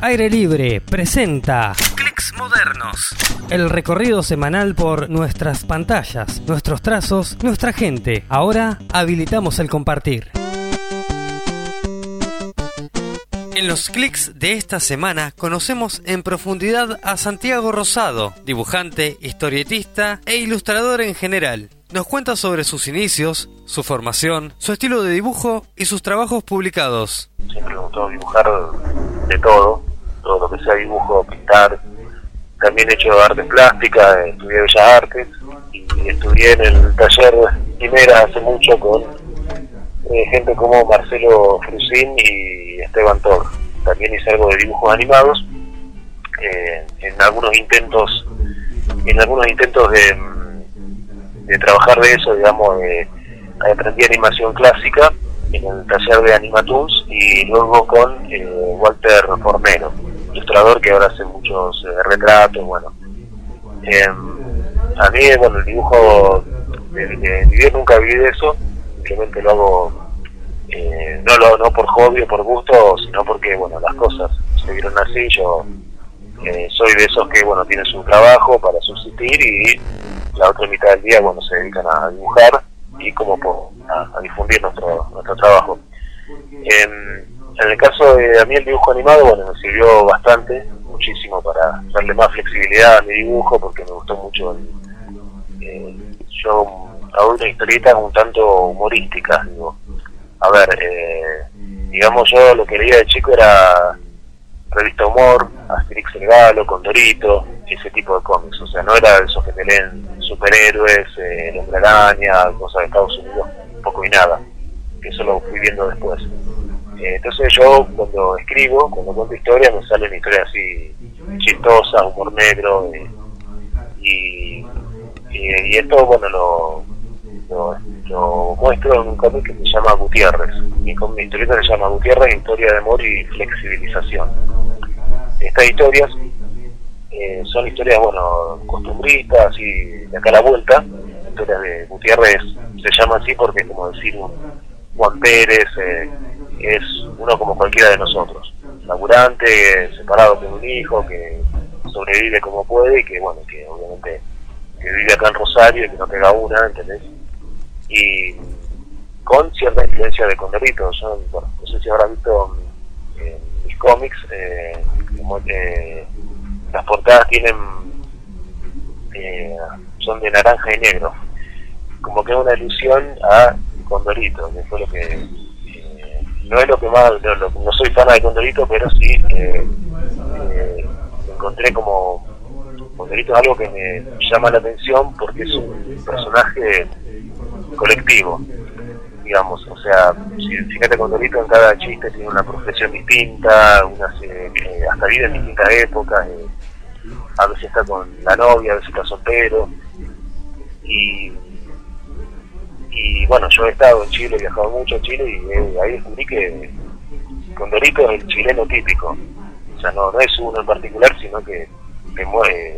Aire Libre presenta Clics Modernos. El recorrido semanal por nuestras pantallas, nuestros trazos, nuestra gente. Ahora habilitamos el compartir. En los clics de esta semana conocemos en profundidad a Santiago Rosado, dibujante, historietista e ilustrador en general. Nos cuenta sobre sus inicios, su formación, su estilo de dibujo y sus trabajos publicados. Siempre me gustó dibujar de todo, todo lo que sea dibujo, pintar. También he hecho artes plásticas, estudié Bellas Artes y estudié en el taller Primera hace mucho con eh, gente como Marcelo Frusín y Esteban Tor. También hice algo de dibujos animados eh, en algunos intentos, en algunos intentos de, de trabajar de eso, digamos, aprendí animación clásica en el taller de Animatoons y luego con eh, Walter Formero, ilustrador que ahora hace muchos retratos, bueno. Em, a mí, bueno, el dibujo de, nunca vi de eso, simplemente lo hago eh, no lo no por hobby o por gusto sino porque bueno las cosas se vieron así yo eh, soy de esos que bueno tienen su trabajo para subsistir y la otra mitad del día bueno se dedican a dibujar y como a, difundir nuestro nuestro trabajo. En, el caso de a mí el dibujo animado bueno me sirvió bastante muchísimo para darle más flexibilidad a mi dibujo porque me gustó mucho eh, yo hago una historieta un tanto humorística digo. A ver, eh, digamos yo lo que leía de chico era revista Humor, Asterix el Galo, Condorito, ese tipo de cómics, o sea, no era esos que te leen superhéroes, eh, el hombre araña, cosas de Estados Unidos, poco y nada, eso lo fui viendo después. Eh, entonces yo cuando escribo, cuando cuento historias, me salen historias así chistosas, humor negro, y, y esto, bueno, lo lo, muestro en un cómic que se llama Gutiérrez. Mi, mi historieta se llama Gutiérrez, Historia de Amor y Flexibilización. Estas historias eh, son historias, bueno, costumbristas y de acá a la vuelta. Historias de Gutiérrez se llama así porque, como decir, un Juan Pérez eh, es uno como cualquiera de nosotros. Laburante, separado con un hijo, que sobrevive como puede y que, bueno, que obviamente que vive acá en Rosario y que no pega una, ¿entendés? y con cierta influencia de Condorito. Yo, no sé si habrás visto en mis cómics, eh, eh, las portadas tienen eh, son de naranja y negro, como que es una ilusión a Condorito, que fue lo que no es lo que más, no, soy fan de Condorito, pero sí encontré como Condorito es algo que me llama la atención porque es un personaje colectivo, digamos, o sea, si, fíjate con Dorito en cada chiste tiene una profesión distinta, unas, eh, hasta vive en distintas épocas, eh, a veces está con la novia, a veces está soltero, y, y bueno, yo he estado en Chile, he viajado mucho en Chile y eh, ahí descubrí que Condorito es el chileno típico, o sea, no, no es uno en particular, sino que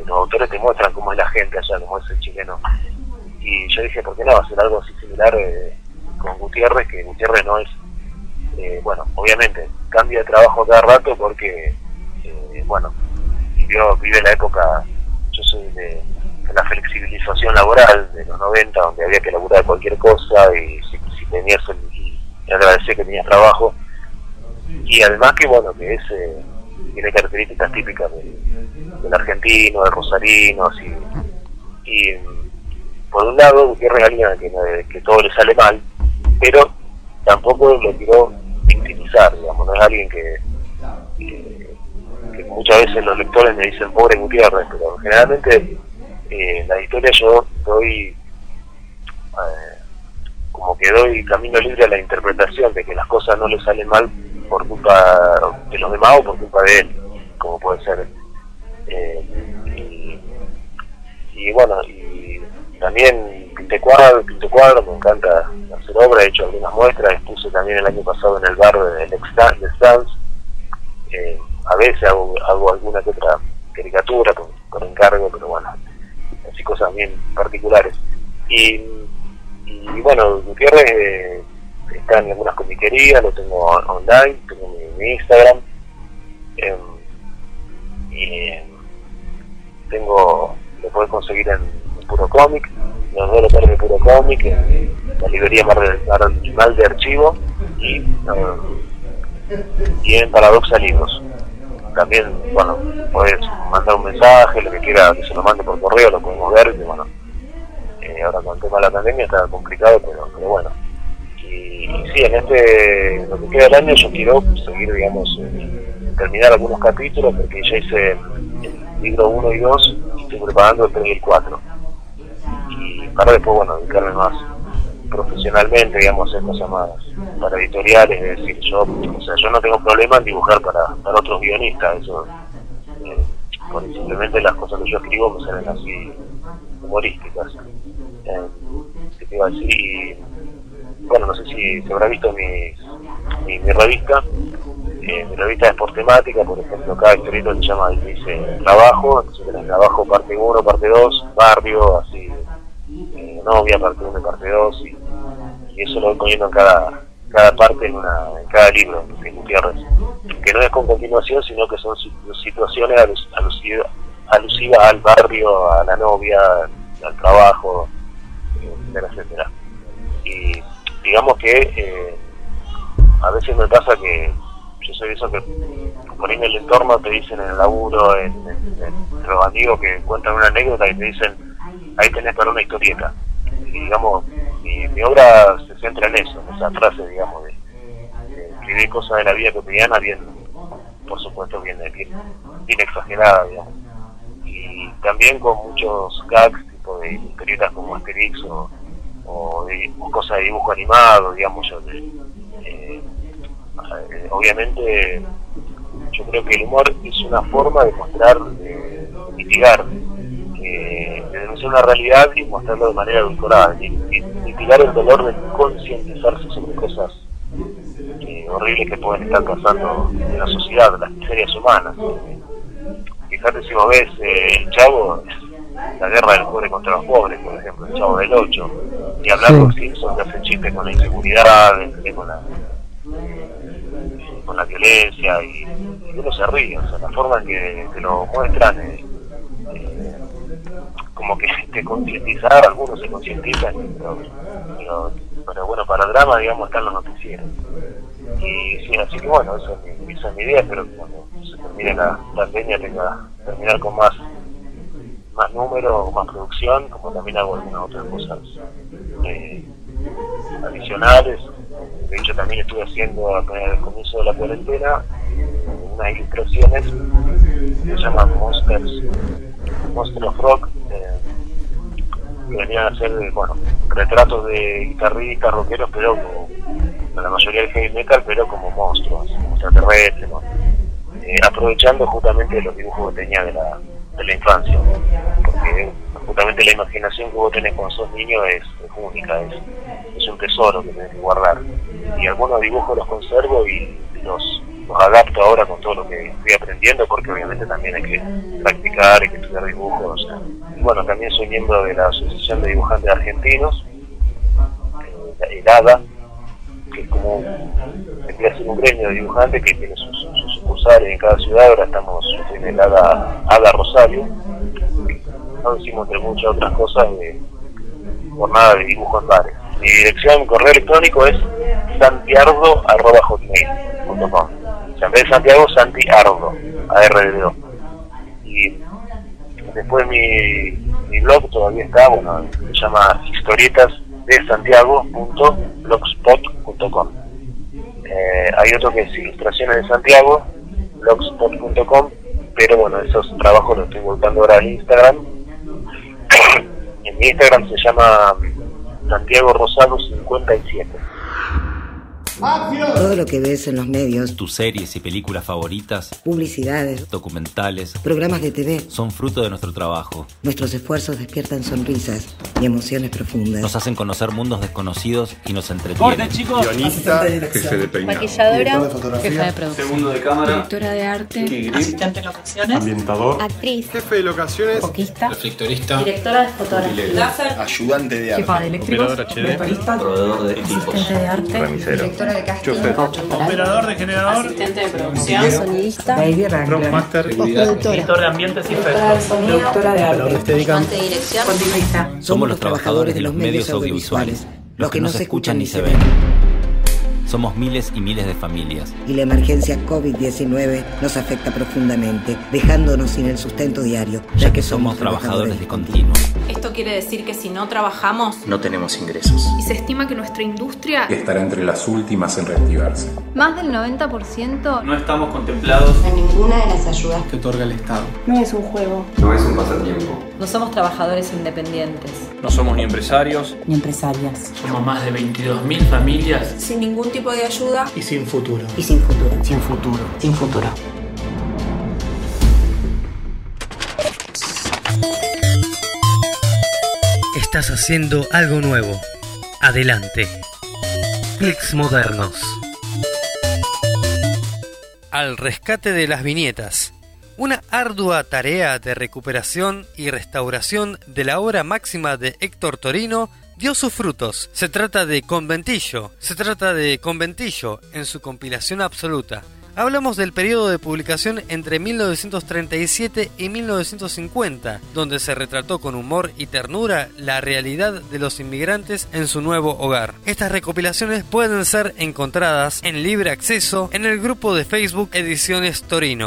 los autores te muestran cómo es la gente allá, cómo es el chileno y yo dije, ¿por qué no hacer algo así similar eh, con Gutiérrez? Que Gutiérrez no es, eh, bueno, obviamente cambia de trabajo cada rato porque, eh, bueno, vivió, vive la época, yo soy de, la flexibilización laboral de los 90, donde había que laburar cualquier cosa y si, tenías el, y agradecer que tenías trabajo. Y además que, bueno, que es, tiene características típicas del, argentino, del rosarino, así, y por un lado, Gutiérrez alguien que, que todo le sale mal, pero tampoco lo quiero victimizar, digamos, no es alguien que, muchas veces los lectores me dicen pobre Gutiérrez, pero generalmente eh, la historia yo doy eh, como que doy camino libre a la interpretación de que las cosas no le salen mal por culpa de los demás o por culpa de él, como puede ser. Eh, y, y, bueno, y también pinté cuadros, pinté cuadros, me encanta hacer obra, he hecho algunas muestras, expuse también el año pasado en el bar del de Stans, eh, a veces hago, alguna que otra caricatura con, encargo, pero bueno, cosas bien particulares. Y, bueno, Gutiérrez eh, está en algunas comiquerías, lo tengo online, tengo mi, Instagram, em, Eh, tengo, lo puedes conseguir en, Puro Cómic, los dos locales de Puro Cómic, en la librería Marginal de Archivo y, y en Paradoxa Libros. También, bueno, puedes mandar un mensaje, lo que quiera que se lo mande por correo, lo podemos ver, y bueno, eh, ahora con el tema de la pandemia está complicado, pero, pero bueno. Y, sí, en este, lo que queda del año yo quiero seguir, digamos, terminar algunos capítulos, porque ya hice el libro 1 y 2 y estoy preparando el 3 y el 4. Y para después, bueno, dedicarme más profesionalmente, digamos, en cosas más para editoriales, es decir, yo, o sea, yo no tengo problema en dibujar para, para otros guionistas, eso, eh, simplemente las cosas que yo escribo me salen así humorísticas. Eh, te y, bueno, no sé si se habrá visto mi, mi, revista, eh, mi revista es por temática, por ejemplo, cada historieta se llama, dice trabajo, entonces trabajo parte 1, parte 2, barrio, así, eh, novia, parte 1 y parte 2, y, eso lo voy poniendo en cada, cada parte, en, una, en cada libro de Gutiérrez, que no es con continuación, sino que son situaciones alusivas, alusivas al barrio, a la novia, al trabajo, etcétera, etcétera. Y digamos que eh, a veces me pasa que yo soy eso que por ahí en el entorno te dicen en el laburo, en, los amigos que cuentan una anécdota y te dicen, ahí tenés para una historieta. Y digamos, mi, obra se centra en eso, en esa frase, digamos, de, escribir cosas de la vida cotidiana bien, por supuesto, bien, bien, exagerada, digamos. Y también con muchos gags de historietas como Asterix o, cosas de dibujo animado, digamos. Yo, eh, obviamente, yo creo que el humor es una forma de mostrar, de, mitigar, de denunciar una realidad y mostrarlo de manera adulcorada, y, mitigar el dolor de concientizarse sobre cosas eh, horribles que pueden estar pasando en la sociedad, las miserias humanas. Fíjate si vos ves eh, el chavo, la guerra del pobre contra los pobres, por ejemplo, el Chavo del Ocho, y hablar con Simpson que hace chistes con la inseguridad, con la, con la violencia, y, uno se ríe, o sea, la forma en que, que lo muestran, eh, eh, como que te concientizar, algunos se concientizan, pero, bueno, para el drama, digamos, están los noticieros. Y sí, así que bueno, esa es mi, esa es mi idea, pero cuando se termine la pandemia tenga terminar con más más número, más producción, como también hago algunas otras cosas eh, adicionales. De hecho, también estuve haciendo al comienzo de la cuarentena unas ilustraciones que se llaman Monsters, Monster of Rock, que venían a ser, bueno, retratos de guitarristas, rockeros, pero como la mayoría del heavy metal, pero como monstruos, extraterrestres, eh, aprovechando justamente los dibujos que tenía de la de la infancia, porque justamente la imaginación que vos tenés cuando sos niño es, única, es, es, un tesoro que tenés que guardar. Y algunos dibujos los conservo y los, los adapto ahora con todo lo que estoy aprendiendo, porque obviamente también hay que practicar, hay que estudiar dibujos. Y bueno, también soy miembro de la Asociación de Dibujantes Argentinos, eh, el ADA, que es como un, gremio de dibujantes que tiene sus en cada ciudad, ahora estamos en el ADA, Rosario, no decimos entre muchas otras cosas de jornada de dibujo en. Mi dirección, correo electrónico es santiardo.com. De Santiago, Santiardo, ARDO. Y después mi, mi blog todavía está, bueno, se llama historietas de santiago.blogspot.com. Eh, hay otro que es Ilustraciones de Santiago, blogspot.com, pero bueno, esos trabajos los estoy volcando ahora en Instagram. en mi Instagram se llama Santiago Rosado 57. Todo lo que ves en los medios, tus series y películas favoritas, publicidades, documentales, programas de TV, son fruto de nuestro trabajo. Nuestros esfuerzos despiertan sonrisas y emociones profundas. Nos hacen conocer mundos desconocidos y nos entretienen. chicos! Guionista, jefe de peinado. Maquilladora, jefa de producción. Segundo de cámara. Directora de arte. Asistente de locaciones. Ambientador. Actriz. Jefe de locaciones. Foquista. Reflectorista. Directora de fotografía. Ayudante de arte. Jefa de eléctricos. Proveedor HD. Proveedor de equipos. Asistente de arte. Remisero. Directora de casting. Operador de generador. Asistente de producción. Sonidista. Master. Editor de ambientes y efectos. Productora de arte. dirección. Continuista. Somos los trabajadores de los medios audiovisuales, los que no se escuchan ni se ven. Somos miles y miles de familias. Y la emergencia COVID-19 nos afecta profundamente, dejándonos sin el sustento diario, ya que somos trabajadores de continuo. Esto quiere decir que si no trabajamos, No tenemos ingresos. Y se estima que nuestra industria, Estará entre las últimas en reactivarse. más del 90%, No estamos contemplados En ninguna de las ayudas que otorga el Estado. no es un juego. No es un pasatiempo. no somos trabajadores independientes. No somos ni empresarios. ni empresarias. Somos más de 22.000 familias Sin ningún tipo de ayuda. y sin futuro. Y sin futuro. Sin futuro. Sin futuro. Estás haciendo algo nuevo. Adelante. Clics modernos. Al rescate de las viñetas. Una ardua tarea de recuperación y restauración de la obra máxima de Héctor Torino dio sus frutos. Se trata de Conventillo, se trata de Conventillo en su compilación absoluta. Hablamos del periodo de publicación entre 1937 y 1950, donde se retrató con humor y ternura la realidad de los inmigrantes en su nuevo hogar. Estas recopilaciones pueden ser encontradas en libre acceso en el grupo de Facebook Ediciones Torino.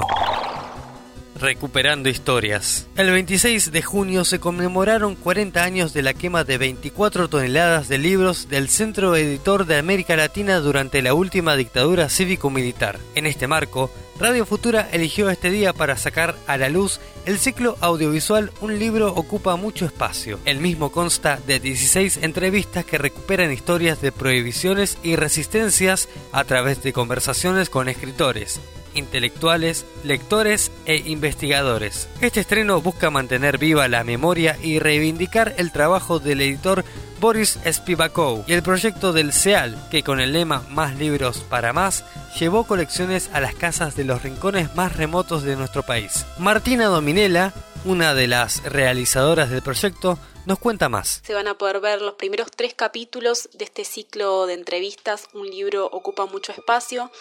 Recuperando historias. El 26 de junio se conmemoraron 40 años de la quema de 24 toneladas de libros del Centro Editor de América Latina durante la última dictadura cívico-militar. En este marco, Radio Futura eligió este día para sacar a la luz el ciclo audiovisual Un libro ocupa mucho espacio. El mismo consta de 16 entrevistas que recuperan historias de prohibiciones y resistencias a través de conversaciones con escritores, intelectuales, lectores e investigadores. Este estreno busca mantener viva la memoria y reivindicar el trabajo del editor Boris Spivakov y el proyecto del CEAL, que con el lema Más libros para más, llevó colecciones a las casas de los rincones más remotos de nuestro país. Martina Dominela, una de las realizadoras del proyecto, nos cuenta más. Se van a poder ver los primeros tres capítulos de este ciclo de entrevistas. Un libro ocupa mucho espacio.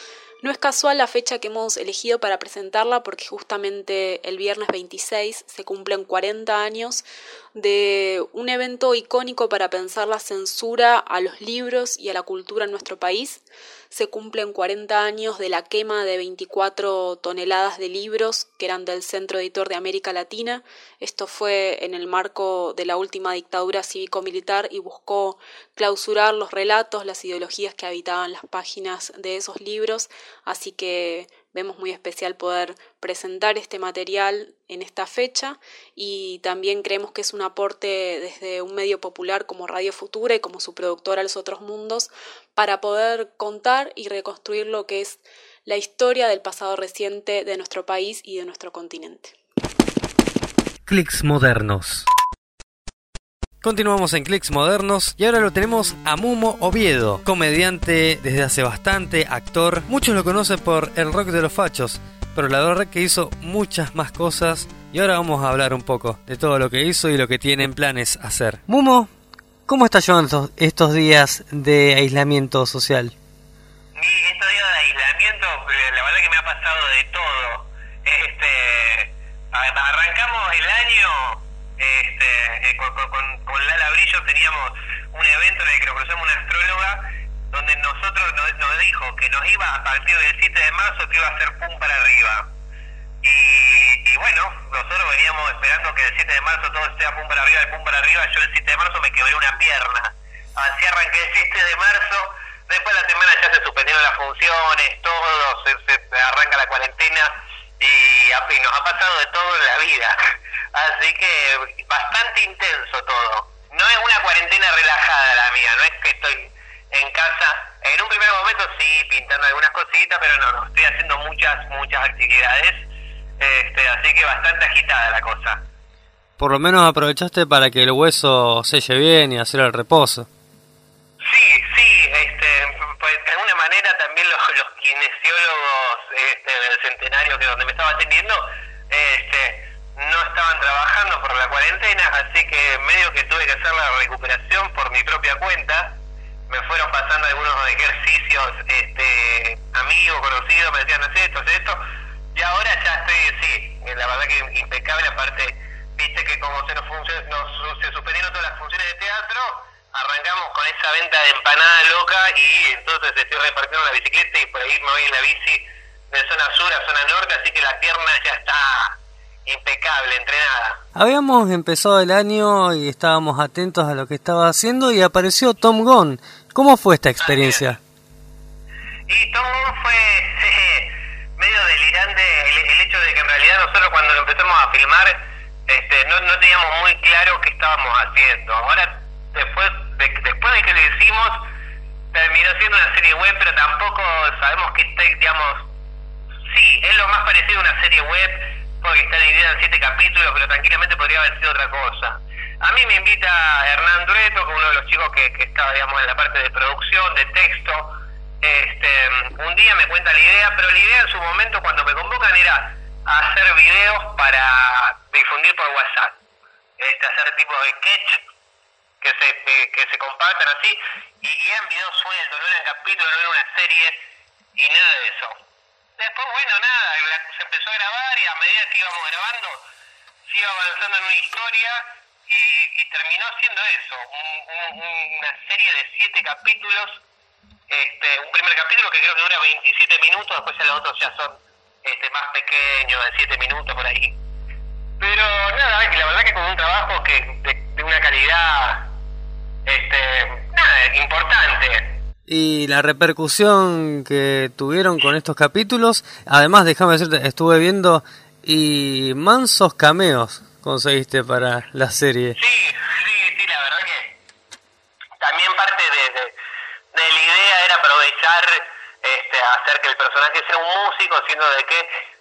No es casual la fecha que hemos elegido para presentarla porque justamente el viernes 26 se cumplen 40 años de un evento icónico para pensar la censura a los libros y a la cultura en nuestro país. Se cumplen 40 años de la quema de 24 toneladas de libros que eran del Centro Editor de América Latina. Esto fue en el marco de la última dictadura cívico-militar y buscó clausurar los relatos, las ideologías que habitaban las páginas de esos libros. Así que vemos muy especial poder presentar este material en esta fecha y también creemos que es un aporte desde un medio popular como Radio Futura y como su productora Los Otros Mundos para poder contar y reconstruir lo que es la historia del pasado reciente de nuestro país y de nuestro continente. Clics modernos. Continuamos en Clics Modernos y ahora lo tenemos a Mumo Oviedo, comediante desde hace bastante, actor. Muchos lo conocen por El Rock de los Fachos, pero la verdad que hizo muchas más cosas y ahora vamos a hablar un poco de todo lo que hizo y lo que tiene en planes hacer. Mumo, ¿cómo estás llevando estos días de aislamiento social? Y estos días de aislamiento, eh, la verdad que me ha pasado de todo. Este, arrancamos el año este, eh, con, con- Lala Brillo, teníamos un evento en el que nos cruzamos una astróloga, donde nosotros nos, nos dijo que nos iba a partir del 7 de marzo que iba a ser pum para arriba. Y, y bueno, nosotros veníamos esperando que el 7 de marzo todo sea pum para arriba, el pum para arriba. Yo el 7 de marzo me quebré una pierna. Así arranqué el 7 de marzo. Después de la semana ya se suspendieron las funciones, todo, se, se arranca la cuarentena y nos ha pasado de todo en la vida. Así que bastante intenso todo. No es una cuarentena relajada la mía, no es que estoy en casa. En un primer momento sí, pintando algunas cositas, pero no, no, estoy haciendo muchas, muchas actividades. Este, así que bastante agitada la cosa. Por lo menos aprovechaste para que el hueso selle bien y hacer el reposo. Sí, sí, este, pues de alguna manera también los, los kinesiólogos este, del centenario que donde me estaba atendiendo este, estaban trabajando por la cuarentena, así que medio que tuve que hacer la recuperación por mi propia cuenta. Me fueron pasando algunos ejercicios, este, amigos, conocidos, me decían, haz esto, haz esto, y ahora ya estoy, sí, la verdad que impecable, aparte, viste que como se nos, nos se suspendieron todas las funciones de teatro, arrancamos con esa venta de empanada loca y entonces estoy repartiendo la bicicleta y por ahí me voy en la bici de zona sur a zona norte, así que la pierna ya está impecable, entrenada. Habíamos empezado el año y estábamos atentos a lo que estaba haciendo y apareció Tom Gunn. ¿Cómo fue esta experiencia? Y Tom Gunn fue medio delirante el, hecho de que en realidad nosotros cuando lo empezamos a filmar este, no, no teníamos muy claro qué estábamos haciendo. Ahora, después de, después de que lo hicimos, terminó siendo una serie web, pero tampoco sabemos que está, digamos, sí, es lo más parecido a una serie web, porque está dividida en siete capítulos, pero tranquilamente podría haber sido otra cosa. A mí me invita Hernán Dureto, que uno de los chicos que, estaba, digamos, en la parte de producción, de texto. Este, un día me cuenta la idea, pero la idea en su momento cuando me convocan era hacer videos para difundir por WhatsApp. Este, hacer tipo de sketch que se, que se compartan así, y eran videos sueltos, no eran capítulos, no era una serie, y nada de eso. Después, bueno, nada, se empezó a grabar y a medida que íbamos grabando, se iba avanzando en una historia y, terminó siendo eso, una serie de siete capítulos, este, un primer capítulo que creo que dura 27 minutos, después los otros ya son este, más pequeños, de siete minutos por ahí. Pero nada, la verdad que con un trabajo que de, una calidad este, importante y la repercusión que tuvieron con estos capítulos. Además, déjame decirte, estuve viendo y mansos cameos conseguiste para la serie. Sí, sí, sí, la verdad que también parte de, de, la idea era aprovechar, este, hacer que el personaje sea un músico, siendo de que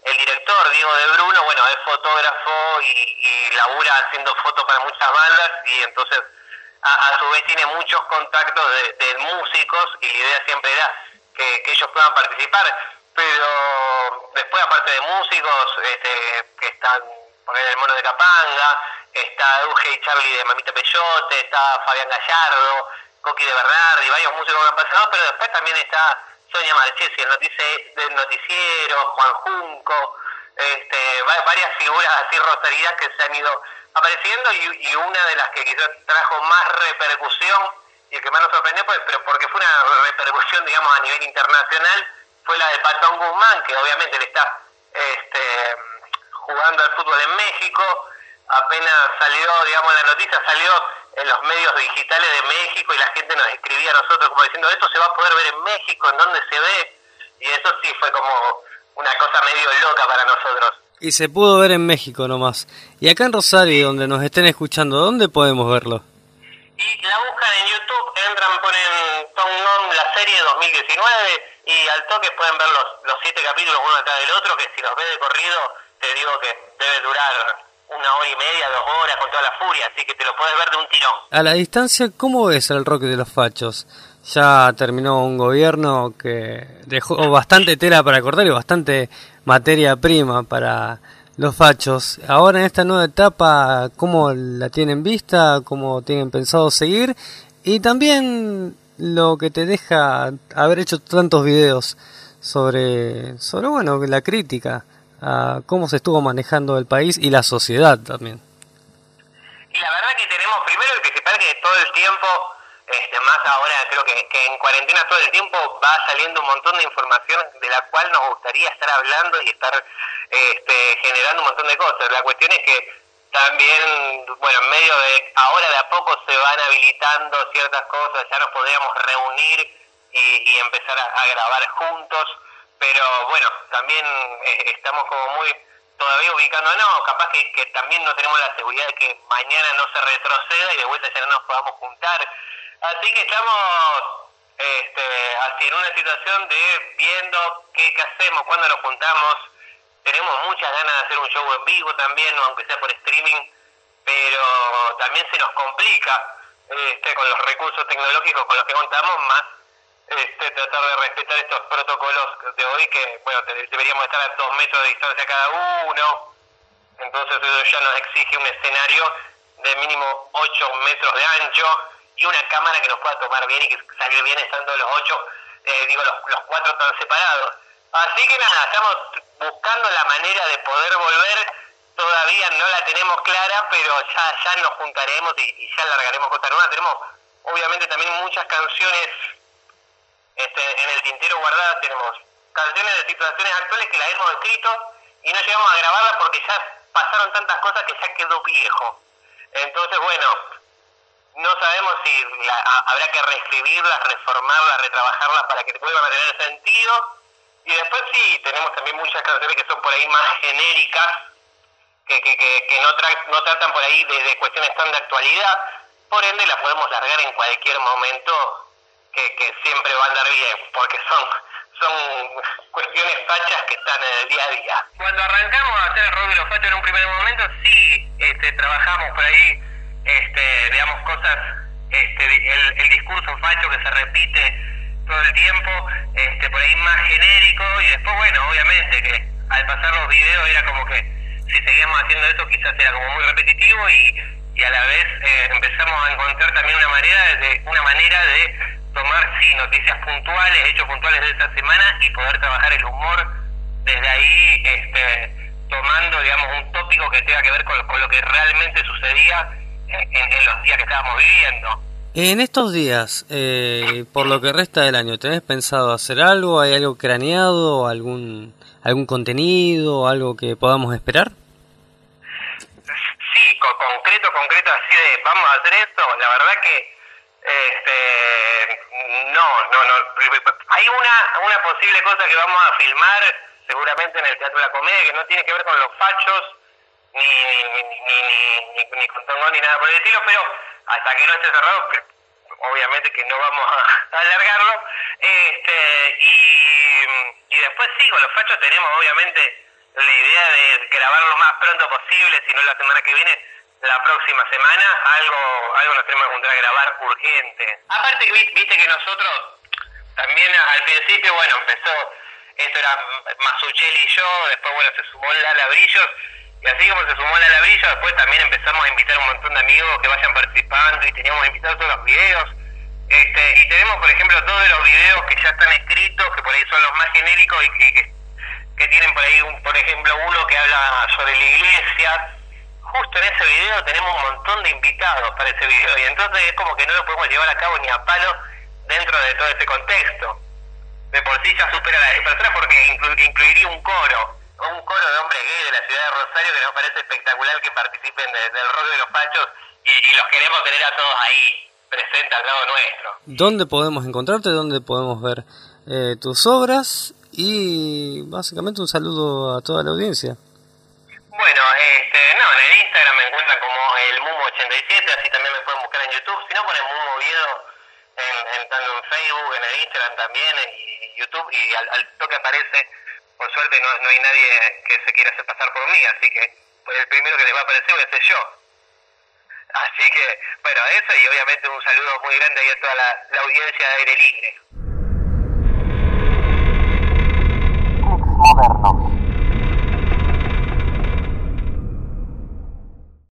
el director, Diego de Bruno, bueno, es fotógrafo y, y labura haciendo fotos para muchas bandas y entonces a, su vez tiene muchos contactos de, músicos y la idea siempre era que, ellos puedan participar. Pero después, aparte de músicos, este, que están, poner el mono de Capanga, está Euge y Charlie de Mamita Peyote, está Fabián Gallardo, Coqui de Bernardi, varios músicos que han pasado, pero después también está Sonia Marchesi, el del noticiero, Juan Junco, este, varias figuras así rosaridas que se han ido apareciendo y, una de las que quizás trajo más repercusión y que más nos sorprendió, pues, pero porque fue una repercusión, digamos, a nivel internacional, fue la de Patón Guzmán, que obviamente le está este, jugando al fútbol en México, apenas salió, digamos, la noticia salió en los medios digitales de México y la gente nos escribía a nosotros como diciendo, esto se va a poder ver en México, ¿en dónde se ve? Y eso sí fue como una cosa medio loca para nosotros. Y se pudo ver en México nomás. Y acá en Rosario, donde nos estén escuchando, ¿dónde podemos verlo? Y la buscan en YouTube, entran, ponen Tom Non, la serie 2019, y al toque pueden ver los, los siete capítulos uno detrás del otro, que si los ve de corrido, te digo que debe durar una hora y media, dos horas, con toda la furia, así que te lo puedes ver de un tirón. A la distancia, ¿cómo ves el rock de los fachos? Ya terminó un gobierno que dejó bastante tela para cortar y bastante materia prima para los fachos. Ahora en esta nueva etapa, ¿cómo la tienen vista? ¿Cómo tienen pensado seguir? Y también lo que te deja haber hecho tantos videos sobre, sobre bueno, la crítica a cómo se estuvo manejando el país y la sociedad también. Y la verdad que tenemos primero el principal que todo el tiempo este, más ahora creo que, en cuarentena todo el tiempo va saliendo un montón de información de la cual nos gustaría estar hablando y estar este, generando un montón de cosas. La cuestión es que también, bueno, en medio de, ahora de a poco se van habilitando ciertas cosas, ya nos podríamos reunir y, empezar a, grabar juntos, pero bueno, también eh, estamos como muy todavía ubicando, no, capaz que, también no tenemos la seguridad de que mañana no se retroceda y de vuelta ya no nos podamos juntar Así que estamos este, así en una situación de viendo qué, hacemos, cuándo nos juntamos. Tenemos muchas ganas de hacer un show en vivo también, aunque sea por streaming, pero también se nos complica este, con los recursos tecnológicos con los que contamos, más este, tratar de respetar estos protocolos de hoy que, bueno, deberíamos estar a dos metros de distancia cada uno. Entonces eso ya nos exige un escenario de mínimo 8 metros de ancho y una cámara que nos pueda tomar bien y que salir bien estando los ocho, eh, digo, los, los cuatro tan separados. Así que nada, estamos buscando la manera de poder volver, todavía no la tenemos clara, pero ya, ya nos juntaremos y, y ya largaremos cosas nuevas. Tenemos obviamente también muchas canciones este, en el tintero guardadas, tenemos canciones de situaciones actuales que las hemos escrito y no llegamos a grabarlas porque ya pasaron tantas cosas que ya quedó viejo. Entonces, bueno, no sabemos si habrá que reescribirlas, reformarlas, retrabajarlas para que vuelvan a tener sentido. Y después sí, tenemos también muchas canciones que son por ahí más genéricas, que, que, que, que no, tra no tratan por ahí de, de cuestiones tan de actualidad, por ende las podemos largar en cualquier momento que, que siempre va a andar bien, porque son son cuestiones fachas que están en el día a día. Cuando arrancamos a hacer el rock de los fachos en un primer momento, sí este, trabajamos por ahí, este, digamos, cosas, este, el, discurso facho que se repite todo el tiempo, este, por ahí más genérico, y después, bueno, obviamente que al pasar los videos era como que si seguíamos haciendo eso quizás era como muy repetitivo y, y a la vez eh, empezamos a encontrar también una manera de, una manera de tomar, sí, noticias puntuales, hechos puntuales de esa semana y poder trabajar el humor desde ahí, este, tomando, digamos, un tópico que tenga que ver con, con lo que realmente sucedía en, en, los días que estábamos viviendo. En estos días, eh, por lo que resta del año, ¿tenés pensado hacer algo? ¿Hay algo craneado? ¿Algún, algún contenido? ¿Algo que podamos esperar? Sí, con, concreto, concreto, así de vamos a hacer esto. La verdad que este, no, no, no. Hay una, una posible cosa que vamos a filmar seguramente en el Teatro de la Comedia que no tiene que ver con los fachos ni, ni, ni, ni, con Tongón ni nada por el estilo, pero hasta que no esté cerrado, obviamente que no vamos a, alargarlo. Este, y, y después sí, con los fachos tenemos obviamente la idea de grabar lo más pronto posible, si no la semana que viene, la próxima semana algo algo nos tenemos que encontrar a grabar urgente. Aparte viste que nosotros también al principio, bueno, empezó, esto era Masuchelli y yo, después bueno se sumó Lala Brillos, y así como se sumó Lala Brillos, después también empezamos a invitar a un montón de amigos que vayan participando y teníamos invitados todos los videos. Este, y tenemos por ejemplo todos los videos que ya están escritos, que por ahí son los más genéricos y que, que, que tienen por ahí, un, por ejemplo, uno que habla sobre la iglesia, justo en ese video tenemos un montón de invitados para ese video y entonces es como que no lo podemos llevar a cabo ni a palo dentro de todo ese contexto. De por sí ya supera la personas porque inclu incluiría un coro, un coro de hombres gay de la ciudad de Rosario que nos parece espectacular que participen de, del rol de los pachos y, y, los queremos tener a todos ahí presentes al lado nuestro. ¿Dónde podemos encontrarte? ¿Dónde podemos ver eh, tus obras? Y básicamente un saludo a toda la audiencia. Bueno, este, no, en Instagram me encuentran como el Mumo87, así también me pueden buscar en YouTube. Si no, ponen Mumo Oviedo, en, tanto en Facebook, en el Instagram también, en YouTube, y al, toque aparece. Por suerte no, no hay nadie que se quiera hacer pasar por mí, así que pues, el primero que les va a aparecer voy a ser yo. Así que, bueno, eso y obviamente un saludo muy grande ahí a toda la, la audiencia de aire libre.